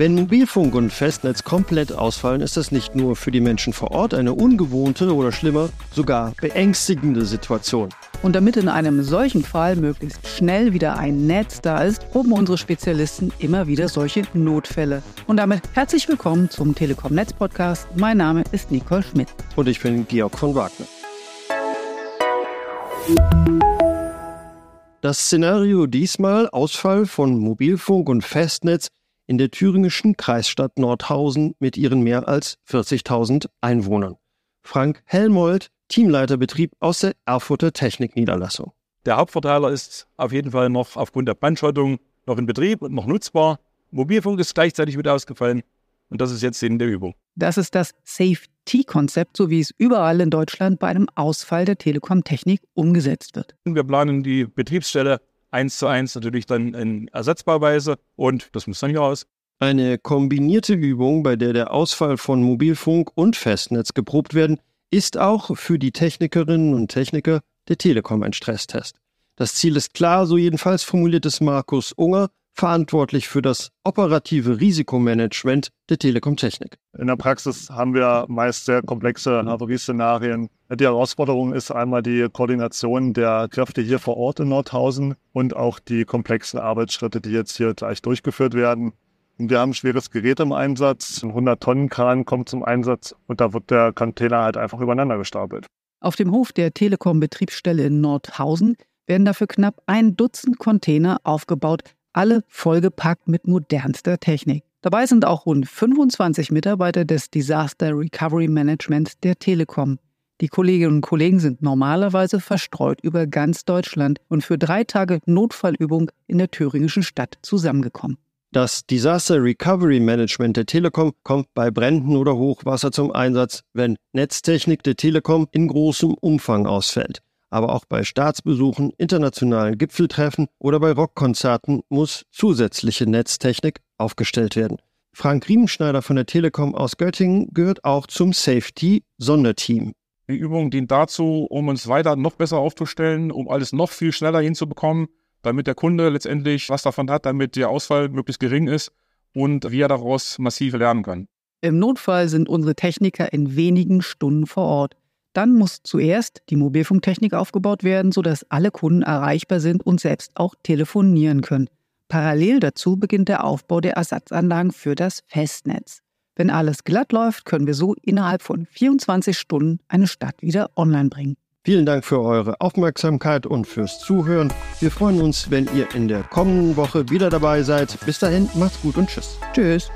Wenn Mobilfunk und Festnetz komplett ausfallen, ist das nicht nur für die Menschen vor Ort eine ungewohnte oder schlimmer, sogar beängstigende Situation. Und damit in einem solchen Fall möglichst schnell wieder ein Netz da ist, proben unsere Spezialisten immer wieder solche Notfälle. Und damit herzlich willkommen zum Telekom Netz Podcast. Mein Name ist Nicole Schmidt. Und ich bin Georg von Wagner. Das Szenario diesmal Ausfall von Mobilfunk und Festnetz in der thüringischen Kreisstadt Nordhausen mit ihren mehr als 40.000 Einwohnern. Frank Helmold, Teamleiter Betrieb aus der Erfurter Technikniederlassung. Der Hauptverteiler ist auf jeden Fall noch aufgrund der Bandschottung noch in Betrieb und noch nutzbar. Mobilfunk ist gleichzeitig wieder ausgefallen und das ist jetzt Sinn der Übung. Das ist das Safety-Konzept, so wie es überall in Deutschland bei einem Ausfall der Telekom-Technik umgesetzt wird. Wir planen die Betriebsstelle eins zu eins natürlich dann in Ersatzbauweise und das muss dann hier raus. Eine kombinierte Übung, bei der der Ausfall von Mobilfunk und Festnetz geprobt werden, ist auch für die Technikerinnen und Techniker der Telekom ein Stresstest. Das Ziel ist klar, so jedenfalls formuliert es Markus Unger, verantwortlich für das operative Risikomanagement der Telekom-Technik. In der Praxis haben wir meist sehr komplexe Havarieszenarien. Die Herausforderung ist einmal die Koordination der Kräfte hier vor Ort in Nordhausen und auch die komplexen Arbeitsschritte, die jetzt hier gleich durchgeführt werden. Wir haben ein schweres Gerät im Einsatz, ein 100-Tonnen-Kran kommt zum Einsatz und da wird der Container halt einfach übereinander gestapelt. Auf dem Hof der Telekom-Betriebsstelle in Nordhausen werden dafür knapp ein Dutzend Container aufgebaut, alle vollgepackt mit modernster Technik. Dabei sind auch rund 25 Mitarbeiter des Disaster Recovery Management der Telekom. Die Kolleginnen und Kollegen sind normalerweise verstreut über ganz Deutschland und für drei Tage Notfallübung in der thüringischen Stadt zusammengekommen. Das Disaster Recovery Management der Telekom kommt bei Bränden oder Hochwasser zum Einsatz, wenn Netztechnik der Telekom in großem Umfang ausfällt aber auch bei Staatsbesuchen, internationalen Gipfeltreffen oder bei Rockkonzerten muss zusätzliche Netztechnik aufgestellt werden. Frank Riemenschneider von der Telekom aus Göttingen gehört auch zum Safety-Sonderteam. Die Übung dient dazu, um uns weiter noch besser aufzustellen, um alles noch viel schneller hinzubekommen, damit der Kunde letztendlich was davon hat, damit der Ausfall möglichst gering ist und wie er daraus massiv lernen kann. Im Notfall sind unsere Techniker in wenigen Stunden vor Ort. Dann muss zuerst die Mobilfunktechnik aufgebaut werden, sodass alle Kunden erreichbar sind und selbst auch telefonieren können. Parallel dazu beginnt der Aufbau der Ersatzanlagen für das Festnetz. Wenn alles glatt läuft, können wir so innerhalb von 24 Stunden eine Stadt wieder online bringen. Vielen Dank für eure Aufmerksamkeit und fürs Zuhören. Wir freuen uns, wenn ihr in der kommenden Woche wieder dabei seid. Bis dahin, macht's gut und tschüss. Tschüss.